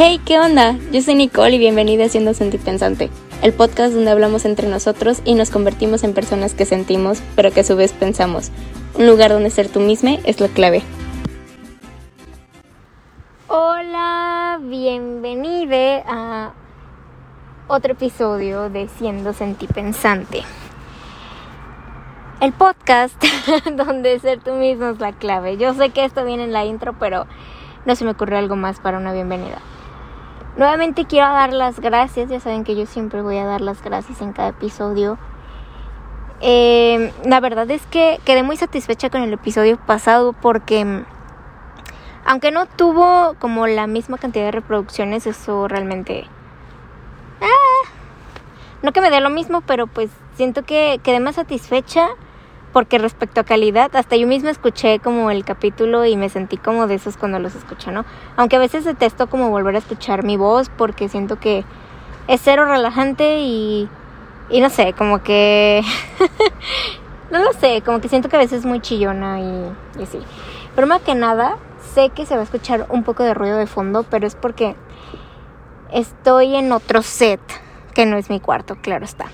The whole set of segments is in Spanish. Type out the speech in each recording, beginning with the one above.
Hey, ¿qué onda? Yo soy Nicole y bienvenida a Siendo Sentipensante, el podcast donde hablamos entre nosotros y nos convertimos en personas que sentimos, pero que a su vez pensamos. Un lugar donde ser tú misma es la clave. Hola, bienvenida a otro episodio de Siendo Sentipensante. El podcast donde ser tú mismo es la clave. Yo sé que esto viene en la intro, pero no se me ocurrió algo más para una bienvenida. Nuevamente quiero dar las gracias, ya saben que yo siempre voy a dar las gracias en cada episodio. Eh, la verdad es que quedé muy satisfecha con el episodio pasado porque aunque no tuvo como la misma cantidad de reproducciones, eso realmente... Ah, no que me dé lo mismo, pero pues siento que quedé más satisfecha porque respecto a calidad, hasta yo misma escuché como el capítulo y me sentí como de esos cuando los escucho, ¿no? Aunque a veces detesto como volver a escuchar mi voz porque siento que es cero relajante y, y no sé, como que... no lo sé, como que siento que a veces es muy chillona y, y así. Pero más que nada, sé que se va a escuchar un poco de ruido de fondo, pero es porque estoy en otro set, que no es mi cuarto, claro está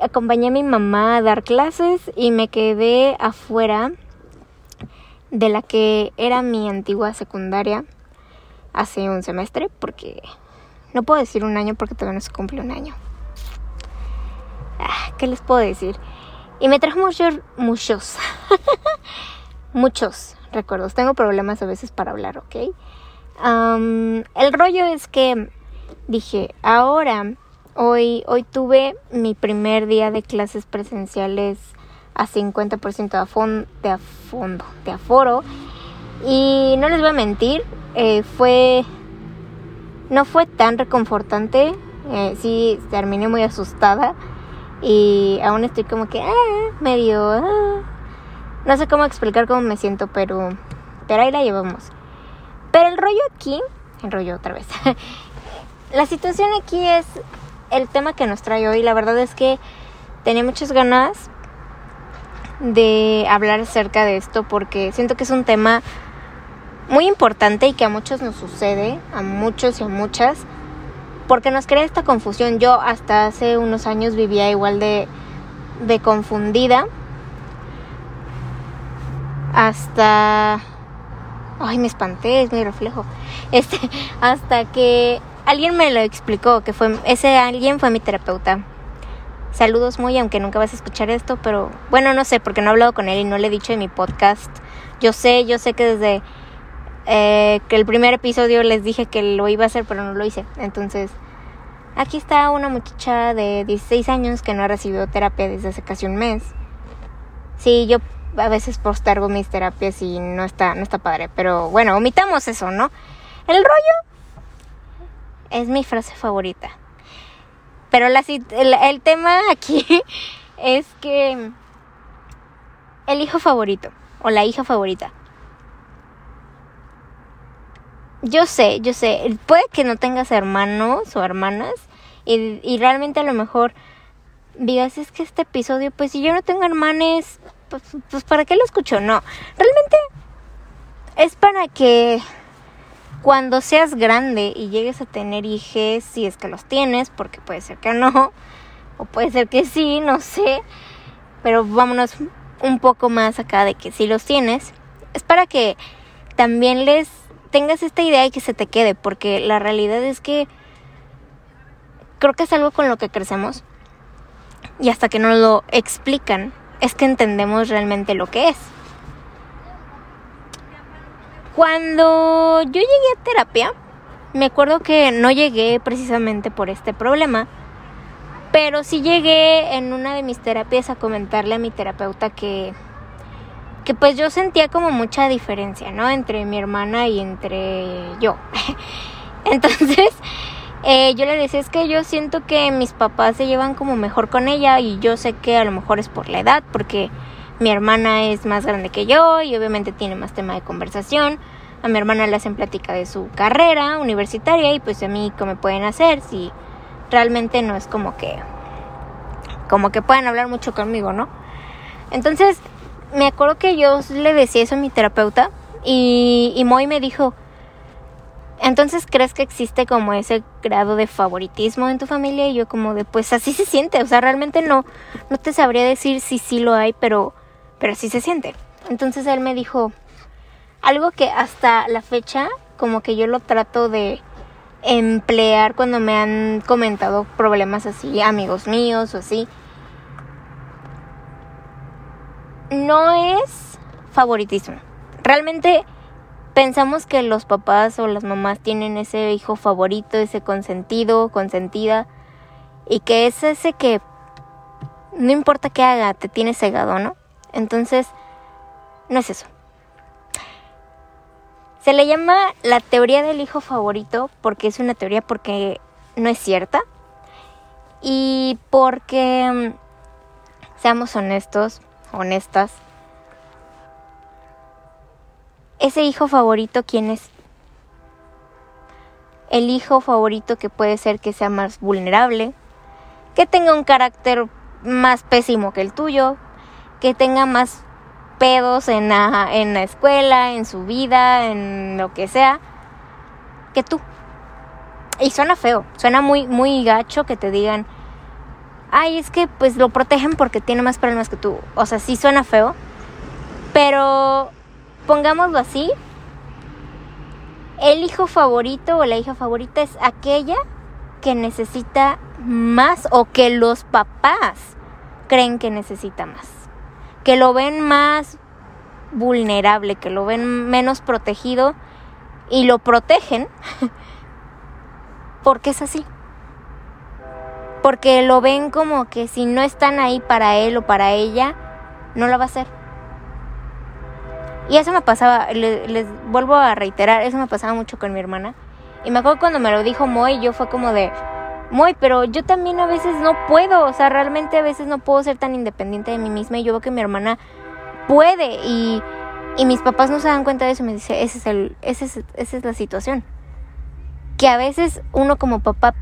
acompañé a mi mamá a dar clases y me quedé afuera de la que era mi antigua secundaria hace un semestre porque no puedo decir un año porque todavía no se cumple un año. Ah, ¿Qué les puedo decir? Y me trajo muchos, muchos, muchos recuerdos. Tengo problemas a veces para hablar, ¿ok? el rollo es que dije, ahora Hoy, hoy tuve mi primer día de clases presenciales a 50% de, de, fondo, de aforo. Y no les voy a mentir, eh, fue. No fue tan reconfortante. Eh, sí, terminé muy asustada. Y aún estoy como que. Ah, medio. Ah. No sé cómo explicar cómo me siento, pero. Pero ahí la llevamos. Pero el rollo aquí. El rollo otra vez. la situación aquí es el tema que nos trae hoy. La verdad es que tenía muchas ganas de hablar acerca de esto porque siento que es un tema muy importante y que a muchos nos sucede, a muchos y a muchas, porque nos crea esta confusión. Yo hasta hace unos años vivía igual de, de confundida. Hasta... Ay, me espanté, es mi reflejo. Este, hasta que alguien me lo explicó, que fue ese alguien fue mi terapeuta. Saludos muy, aunque nunca vas a escuchar esto, pero bueno, no sé, porque no he hablado con él y no le he dicho en mi podcast. Yo sé, yo sé que desde eh, que el primer episodio les dije que lo iba a hacer, pero no lo hice. Entonces, aquí está una muchacha de 16 años que no ha recibido terapia desde hace casi un mes. Sí, yo a veces postergo mis terapias y no está, no está padre, pero bueno, omitamos eso, ¿no? El rollo es mi frase favorita. Pero la, el, el tema aquí es que el hijo favorito o la hija favorita. Yo sé, yo sé, puede que no tengas hermanos o hermanas y, y, realmente a lo mejor digas, es que este episodio, pues si yo no tengo hermanes, pues, pues ¿para qué lo escucho? No, realmente es para que cuando seas grande y llegues a tener hijos, si es que los tienes, porque puede ser que no, o puede ser que sí, no sé, pero vámonos un poco más acá de que si los tienes, es para que también les tengas esta idea y que se te quede, porque la realidad es que creo que es algo con lo que crecemos y hasta que nos lo explican es que entendemos realmente lo que es. Cuando yo llegué a terapia, me acuerdo que no llegué precisamente por este problema, pero sí llegué en una de mis terapias a comentarle a mi terapeuta que que pues yo sentía como mucha diferencia, ¿no? Entre mi hermana y entre yo. Entonces, eh, yo le decía, es que yo siento que mis papás se llevan como mejor con ella y yo sé que a lo mejor es por la edad, porque mi hermana es más grande que yo y obviamente tiene más tema de conversación. A mi hermana le hacen plática de su carrera universitaria y pues a mí cómo me pueden hacer si realmente no es como que como que puedan hablar mucho conmigo, ¿no? Entonces, me acuerdo que yo le decía eso a mi terapeuta y, y Moy me dijo, Entonces, ¿crees que existe como ese grado de favoritismo en tu familia? Y yo como de, pues así se siente, o sea, realmente no, no te sabría decir si sí lo hay, pero, pero así se siente. Entonces él me dijo algo que hasta la fecha como que yo lo trato de emplear cuando me han comentado problemas así, amigos míos o así. No es favoritismo. Realmente pensamos que los papás o las mamás tienen ese hijo favorito, ese consentido, consentida, y que es ese que no importa qué haga, te tiene cegado, ¿no? Entonces, no es eso. Se le llama la teoría del hijo favorito porque es una teoría porque no es cierta y porque, mm, seamos honestos, honestas, ese hijo favorito, ¿quién es? El hijo favorito que puede ser que sea más vulnerable, que tenga un carácter más pésimo que el tuyo, que tenga más pedos en la, en la escuela, en su vida, en lo que sea, que tú. Y suena feo, suena muy, muy gacho que te digan, ay, es que pues lo protegen porque tiene más problemas que tú. O sea, sí suena feo, pero pongámoslo así, el hijo favorito o la hija favorita es aquella que necesita más o que los papás creen que necesita más que lo ven más vulnerable, que lo ven menos protegido y lo protegen porque es así. Porque lo ven como que si no están ahí para él o para ella, no lo va a hacer. Y eso me pasaba, les, vuelvo a reiterar, eso me pasaba mucho con mi hermana. Y me acuerdo cuando me lo dijo Moy, yo fue como de, muy, pero yo también a veces no puedo, o sea, realmente a veces no puedo ser tan independiente de mí misma y yo veo que mi hermana puede y, y mis papás no se dan cuenta de eso me dice, ese es el, ese es, esa es la situación. Que a veces uno como papá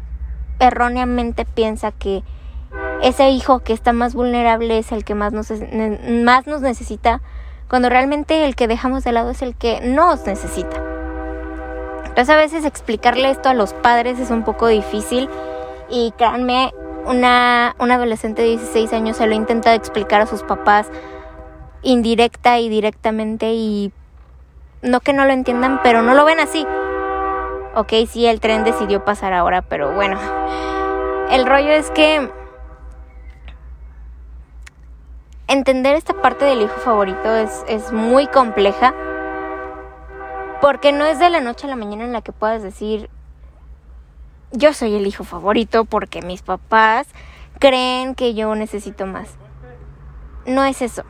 erróneamente piensa que ese hijo que está más vulnerable es el que más nos, más nos necesita, cuando realmente el que dejamos de lado es el que nos necesita. Entonces a veces explicarle esto a los padres es un poco difícil y créanme, una, una adolescente de 16 años se lo ha intentado explicar a sus papás indirecta y directamente y no que no lo entiendan, pero no lo ven así. Ok, sí, el tren decidió pasar ahora, pero bueno. El rollo es que entender esta parte del hijo favorito es, es muy compleja. Porque no es de la noche a la mañana en la que puedas decir, yo soy el hijo favorito porque mis papás creen que yo necesito más. No es eso.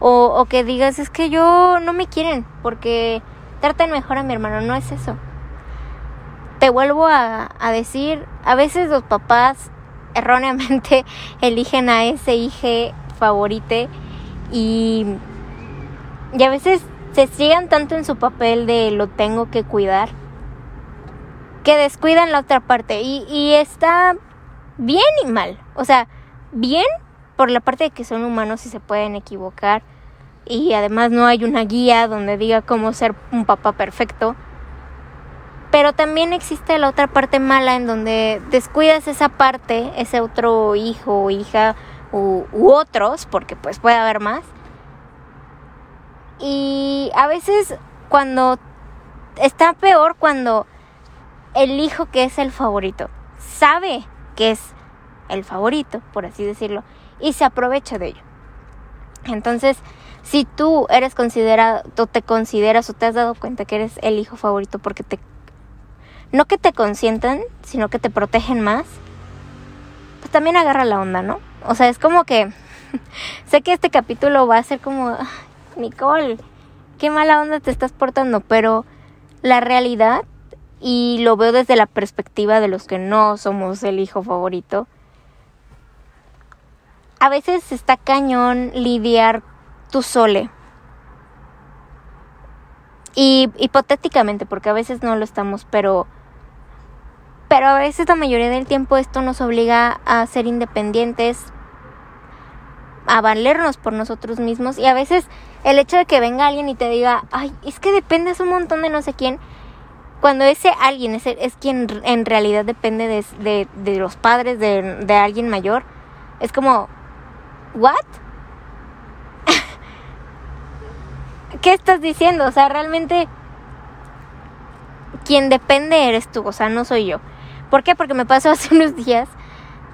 O, que digas, es que yo no me quieren porque tratan mejor a mi hermano. No es eso. Te vuelvo a, a decir, a veces los papás erróneamente eligen a ese hijo favorite y, y a veces se sigan tanto en su papel de lo tengo que cuidar que descuidan la otra parte y, y está bien y mal. O sea, bien por la parte de que son humanos y se pueden equivocar y además no hay una guía donde diga cómo ser un papá perfecto. Pero también existe la otra parte mala en donde descuidas esa parte, ese otro hijo o hija u, u otros, porque pues puede haber más. Y a veces cuando está peor cuando el hijo que es el favorito sabe que es el favorito, por así decirlo, y se aprovecha de ello. Entonces, si tú eres considerado, o te consideras o te has dado cuenta que eres el hijo favorito porque te no que te consientan, sino que te protegen más, pues también agarra la onda, ¿no? O sea, es como que sé que este capítulo va a ser como Nicole, qué mala onda te estás portando, pero la realidad y lo veo desde la perspectiva de los que no somos el hijo favorito. A veces está cañón lidiar tu sole. Y hipotéticamente, porque a veces no lo estamos, pero pero a veces la mayoría del tiempo esto nos obliga a ser independientes, a valernos por nosotros mismos y a veces el hecho de que venga alguien y te diga, "Ay, es que dependes un montón de no sé quién", cuando ese alguien es, es quien en realidad depende de, de, de los padres de, de, alguien mayor, es como, ¿what? ¿Qué estás diciendo? O sea, realmente quien depende eres tú, o sea, no soy yo. ¿Por qué? Porque me pasó hace unos días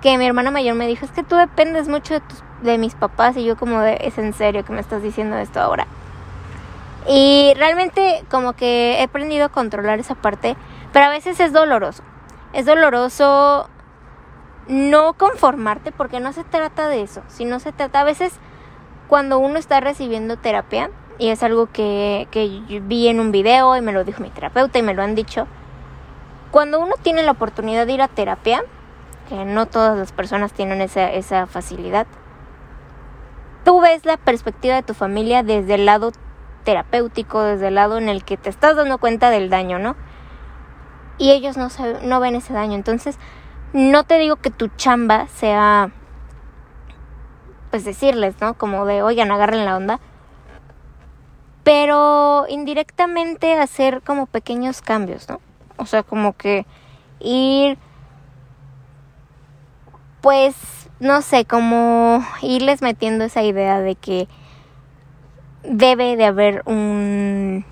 que mi hermana mayor me dijo, es que tú dependes mucho de, tus, de mis papás y yo como de, es en serio que me estás diciendo esto ahora. Y realmente como que he aprendido a controlar esa parte, pero a veces es doloroso. Es doloroso no conformarte porque no se trata de eso, sino se trata a veces cuando uno está recibiendo terapia, y es algo que, que vi en un video y me lo dijo mi terapeuta y me lo han dicho, cuando uno tiene la oportunidad de ir a terapia, que no todas las personas tienen esa, esa facilidad, tú ves la perspectiva de tu familia desde el lado terapéutico, desde el lado en el que te estás dando cuenta del daño, ¿no? Y ellos no, no ven ese daño. Entonces, no te digo que tu chamba sea, pues decirles, ¿no? Como de, oigan, agarren la onda. Pero indirectamente hacer como pequeños cambios, ¿no? O sea, como que ir, pues, no sé, como irles metiendo esa idea de que debe de haber un,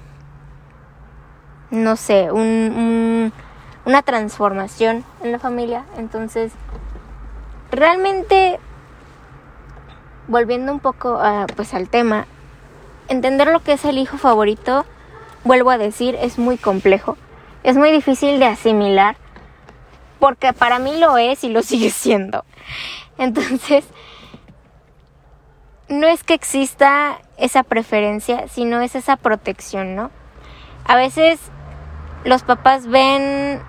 no sé, un, una transformación en la familia. Entonces, realmente, volviendo un poco a, pues, al tema, entender lo que es el hijo favorito, vuelvo a decir, es muy complejo. Es muy difícil de asimilar porque para mí lo es y lo sigue siendo. Entonces, no es que exista esa preferencia, sino es esa protección, ¿no? A veces los papás ven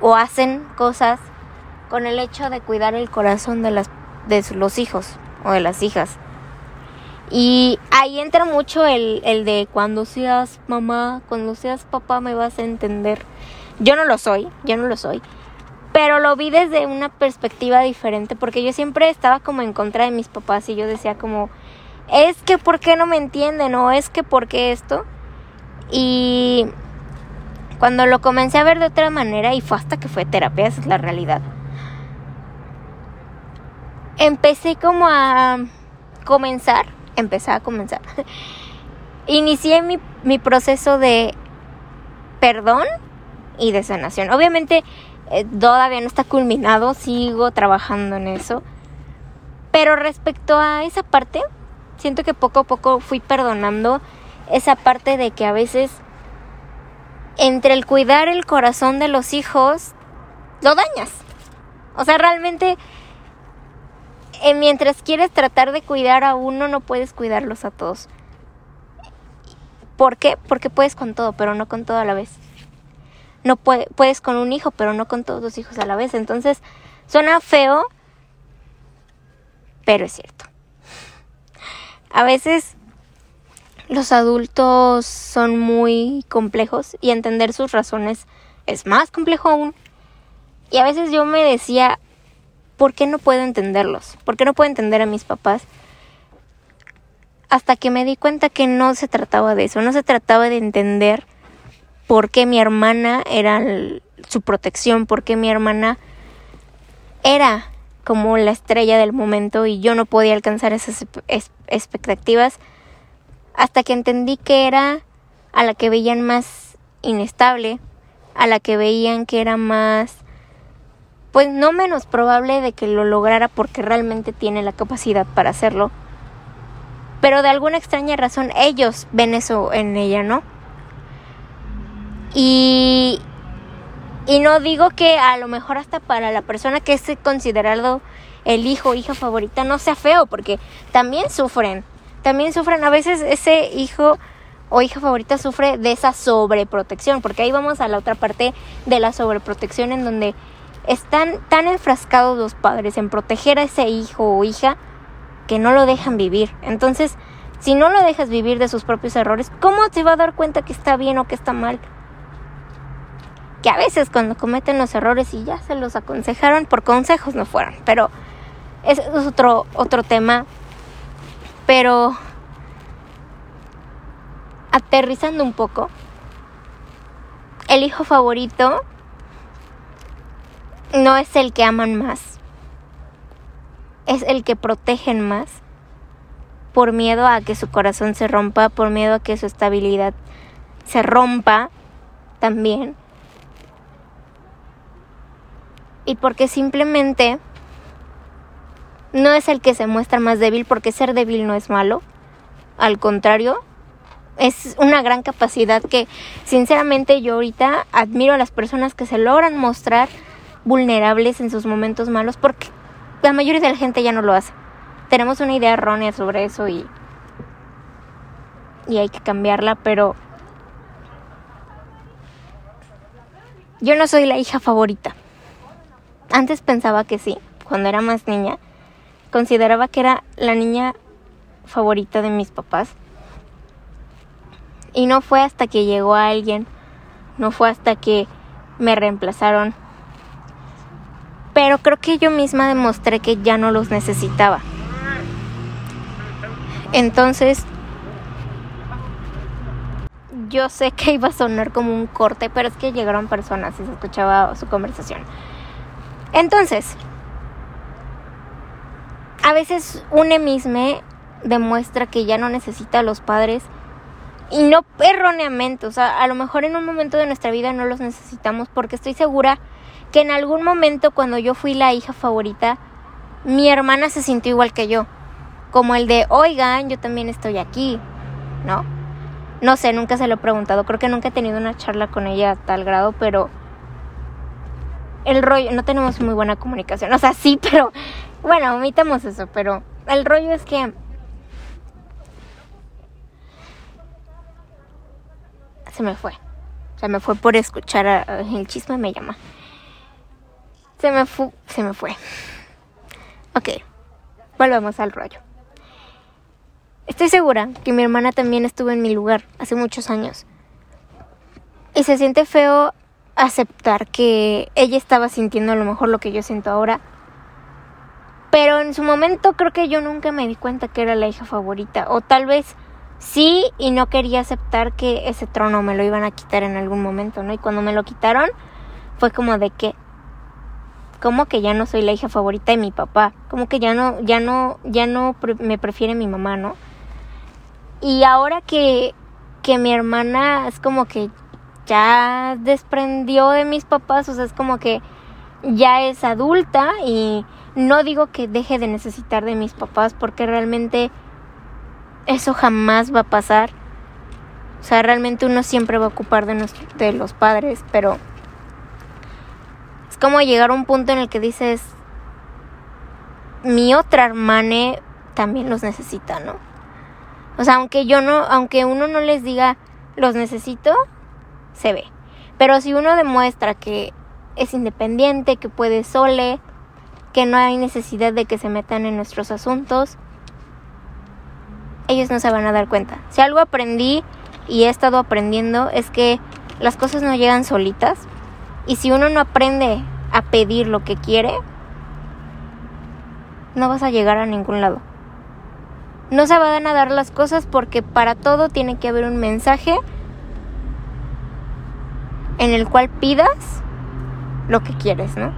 o hacen cosas con el hecho de cuidar el corazón de, las, de los hijos o de las hijas. Y ahí entra mucho el, el de cuando seas mamá, cuando seas papá me vas a entender. Yo no lo soy, yo no lo soy pero lo vi desde una perspectiva diferente porque yo siempre estaba como en contra de mis papás y yo decía como es que por qué no me entienden o es que por qué esto y cuando lo comencé a ver de otra manera y fue hasta que fue terapia esa es la realidad empecé como a comenzar empecé a comenzar. Inicié mi, mi proceso de perdón y de sanación. Obviamente eh, todavía no está culminado, sigo trabajando en eso. Pero respecto a esa parte, siento que poco a poco fui perdonando esa parte de que a veces entre el cuidar el corazón de los hijos, lo dañas. O sea, realmente, eh, mientras quieres tratar de cuidar a uno, no puedes cuidarlos a todos. ¿Por qué? Porque puedes con todo, pero no con todo a la vez no puedes con un hijo, pero no con todos los hijos a la vez. Entonces, suena feo, pero es cierto. A veces los adultos son muy complejos y entender sus razones es más complejo aún. Y a veces yo me decía, ¿por qué no puedo entenderlos? ¿Por qué no puedo entender a mis papás? Hasta que me di cuenta que no se trataba de eso, no se trataba de entender por mi hermana era su protección, porque mi hermana era como la estrella del momento y yo no podía alcanzar esas expectativas hasta que entendí que era a la que veían más inestable, a la que veían que era más pues no menos probable de que lo lograra porque realmente tiene la capacidad para hacerlo. Pero de alguna extraña razón ellos ven eso en ella, ¿no? Y, y no digo que a lo mejor hasta para la persona que es considerado el hijo o hija favorita no sea feo, porque también sufren, también sufren, a veces ese hijo o hija favorita sufre de esa sobreprotección, porque ahí vamos a la otra parte de la sobreprotección en donde están tan enfrascados los padres en proteger a ese hijo o hija que no lo dejan vivir. Entonces, si no lo dejas vivir de sus propios errores, ¿cómo te va a dar cuenta que está bien o que está mal? Que a veces cuando cometen los errores y ya se los aconsejaron, por consejos no fueron, pero es otro, otro tema. Pero aterrizando un poco, el hijo favorito no es el que aman más, es el que protegen más por miedo a que su corazón se rompa, por miedo a que su estabilidad se rompa también. Y porque simplemente no es el que se muestra más débil, porque ser débil no es malo. Al contrario, es una gran capacidad que sinceramente yo ahorita admiro a las personas que se logran mostrar vulnerables en sus momentos malos porque la mayoría de la gente ya no lo hace. Tenemos una idea errónea sobre eso y y hay que cambiarla, pero yo no soy la hija favorita. Antes pensaba que sí, cuando era más niña, consideraba que era la niña favorita de mis papás y no fue hasta que llegó alguien, no fue hasta que me reemplazaron. Pero creo que yo misma demostré que ya no los necesitaba. Entonces, yo sé que iba a sonar como un corte, pero es que llegaron personas y se escuchaba su conversación. Entonces, a veces un emisme demuestra que ya no necesita a los padres y no erróneamente, o sea, a lo mejor en un momento de nuestra vida no los necesitamos porque estoy segura que en algún momento cuando yo fui la hija favorita, mi hermana se sintió igual que yo, como el de, oigan, yo también estoy aquí, ¿no? No sé, nunca se lo he preguntado, creo que nunca he tenido una charla con ella a tal grado, pero el rollo, no tenemos muy buena comunicación, o sea, sí, pero bueno, omitamos eso, pero el rollo es que se me fue. Se me fue por escuchar el chisme me llama. Se me fue, se me fue. Ok, volvemos al rollo. Estoy segura que mi hermana también estuvo en mi lugar hace muchos años. Y se siente feo aceptar que ella estaba sintiendo a lo mejor lo que yo siento ahora. Pero en su momento creo que yo nunca me di cuenta que era la hija favorita. O tal vez sí y no quería aceptar que ese trono me lo iban a quitar en algún momento, ¿no? Y cuando me lo quitaron fue como de que como que ya no soy la hija favorita de mi papá, como que ya no ya no ya no me prefiere mi mamá, ¿no? Y ahora que que mi hermana es como que ya desprendió de mis papás, o sea, es como que ya es adulta y no digo que deje de necesitar de mis papás porque realmente eso jamás va a pasar. O sea, realmente uno siempre va a ocupar de, de los padres, pero es como llegar a un punto en el que dices, mi otra hermana también los necesita, ¿no? O sea, aunque yo no, aunque uno no les diga los necesito, se ve. Pero si uno demuestra que es independiente, que puede sole, que no hay necesidad de que se metan en nuestros asuntos, ellos no se van a dar cuenta. Si algo aprendí y he estado aprendiendo es que las cosas no llegan solitas y si uno no aprende a pedir lo que quiere, no vas a llegar a ningún lado. No se van a dar las cosas porque para todo tiene que haber un mensaje en el cual pidas lo que quieres, ¿no?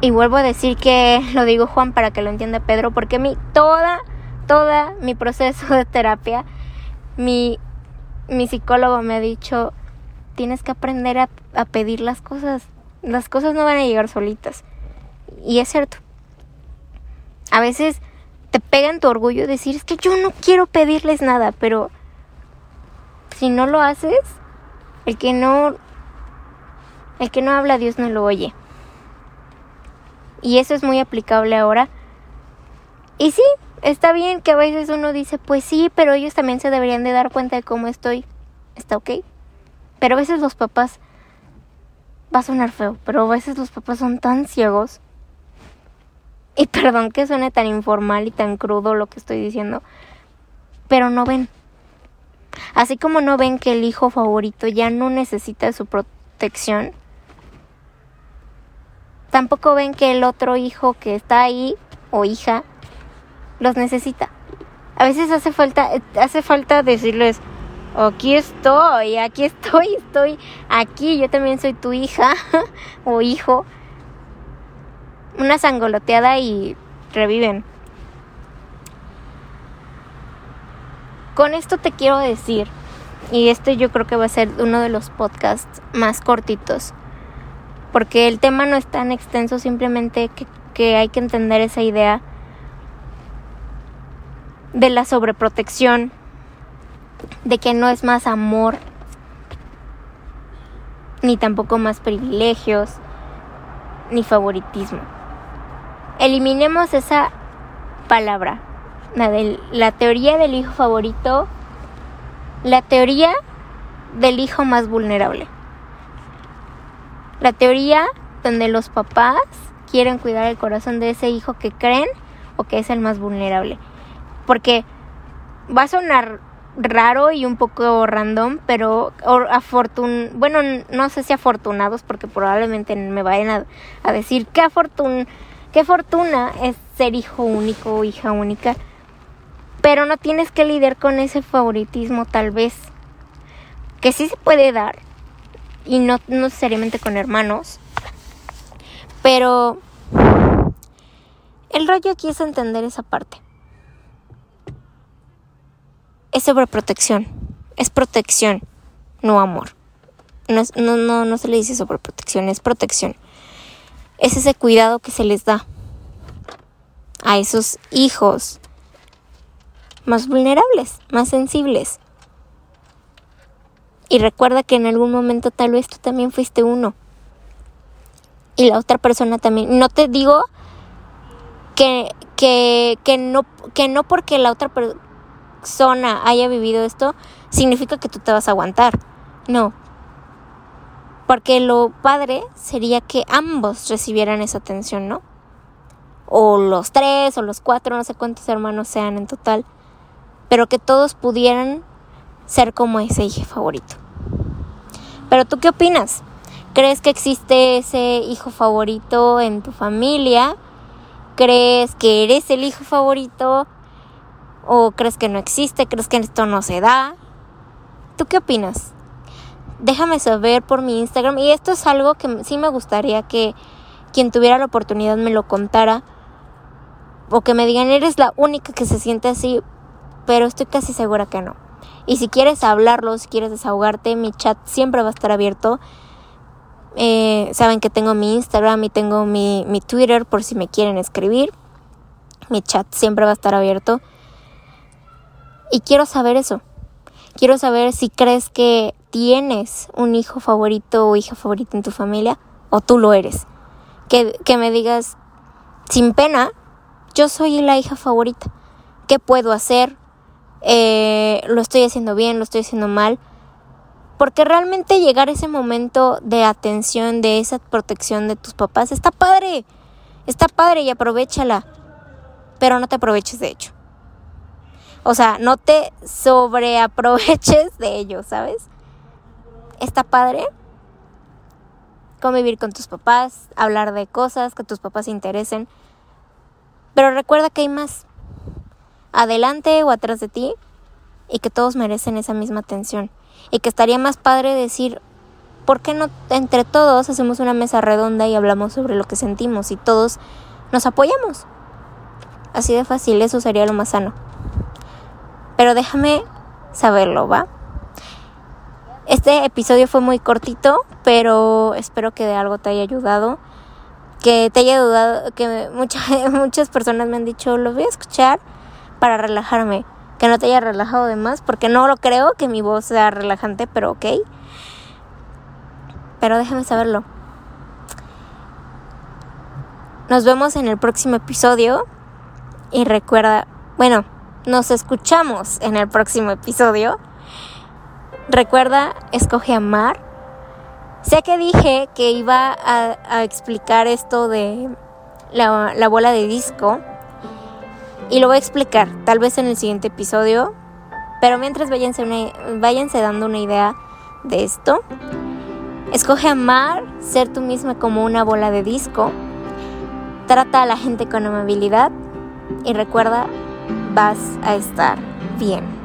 Y vuelvo a decir que lo digo Juan para que lo entienda Pedro, porque mi toda, toda mi proceso de terapia, mi, mi psicólogo me ha dicho, tienes que aprender a, a pedir las cosas. Las cosas no van a llegar solitas. Y es cierto. A veces te pega en tu orgullo decir, es que yo no quiero pedirles nada, pero si no lo haces, el que no el que no habla Dios no lo oye. Y eso es muy aplicable ahora. Y sí, está bien que a veces uno dice, pues sí, pero ellos también se deberían de dar cuenta de cómo estoy. Está ok. Pero a veces los papás, va a sonar feo, pero a veces los papás son tan ciegos. Y perdón que suene tan informal y tan crudo lo que estoy diciendo, pero no ven. Así como no ven que el hijo favorito ya no necesita su protección, tampoco ven que el otro hijo que está ahí o hija los necesita. A veces hace falta hace falta decirles, Aquí estoy, aquí estoy, estoy aquí. Yo también soy tu hija o hijo. Una sangoloteada y reviven. Con esto te quiero decir, y este yo creo que va a ser uno de los podcasts más cortitos, porque el tema no es tan extenso, simplemente que, que hay que entender esa idea de la sobreprotección, de que no es más amor, ni tampoco más privilegios, ni favoritismo. Eliminemos esa palabra, la, teoría del hijo favorito, la teoría del hijo más vulnerable. La teoría donde los papás quieren cuidar el corazón de ese hijo que creen o que es el más vulnerable. Porque va a sonar raro y un poco random, pero afortun bueno, no sé si afortunados porque probablemente me vayan a, decir qué afortun qué fortuna es ser hijo único o hija única. Pero no tienes que lidiar con ese favoritismo tal vez que sí se puede dar y no, necesariamente con hermanos. Pero el rollo aquí es entender esa parte es sobreprotección. Es protección, no amor. No, no, no, no se le dice sobreprotección, es protección. Es ese cuidado que se les da a esos hijos más vulnerables, más sensibles. Y recuerda que en algún momento tal vez tú también fuiste uno. Y la otra persona también. No te digo que, que, que, no, que no porque la otra persona haya vivido esto, significa que tú te vas a aguantar. No. Porque lo padre sería que ambos recibieran esa atención, ¿no? O los tres, o los cuatro, no sé cuántos hermanos sean en total. Pero que todos pudieran ser como ese hijo favorito. Pero tú qué opinas? ¿Crees que existe ese hijo favorito en tu familia? ¿Crees que eres el hijo favorito? ¿O crees que no existe? ¿Crees que esto no se da? ¿Tú qué opinas? Déjame saber por mi Instagram. Y esto es algo que sí me gustaría que quien tuviera la oportunidad me lo contara. O que me digan, eres la única que se siente así. Pero estoy casi segura que no. Y si quieres hablarlo, si quieres desahogarte, mi chat siempre va a estar abierto. Eh, saben que tengo mi Instagram y tengo mi, mi Twitter por si me quieren escribir. Mi chat siempre va a estar abierto. Y quiero saber eso. Quiero saber si crees que tienes un hijo favorito o hija favorita en tu familia o tú lo eres. Que, me digas, sin pena, yo soy la hija favorita. ¿Qué puedo hacer? Eh, ¿Lo estoy haciendo bien? ¿Lo estoy haciendo mal? Porque realmente llegar a ese momento de atención, de esa protección de tus papás, está padre. Está padre y aprovechala. Pero no te aproveches de hecho. O sea, no te sobreaproveches de ellos, ¿sabes? Está padre convivir con tus papás, hablar de cosas que tus papás se interesen. Pero recuerda que hay más adelante o atrás de ti y que todos merecen esa misma atención. Y que estaría más padre decir, ¿por qué no entre todos hacemos una mesa redonda y hablamos sobre lo que sentimos y todos nos apoyamos? Así de fácil, eso sería lo más sano. Pero déjame saberlo, ¿va? Este episodio fue muy cortito, pero espero que de algo te haya ayudado. Que te haya ayudado, que muchas, muchas personas me han dicho, lo voy a escuchar para relajarme. Que no te haya relajado de más, porque no lo creo que mi voz sea relajante, pero ok. Pero déjame saberlo. Nos vemos en el próximo episodio. Y recuerda, bueno, nos escuchamos en el próximo episodio. Recuerda, escoge amar. Sé que dije que iba a, explicar esto de la, bola de disco. Y lo voy a explicar, tal vez en el siguiente episodio. Pero mientras váyanse, váyanse dando una idea de esto. Escoge amar, ser tú misma como una bola de disco. Trata a la gente con amabilidad. Y recuerda, vas a estar bien.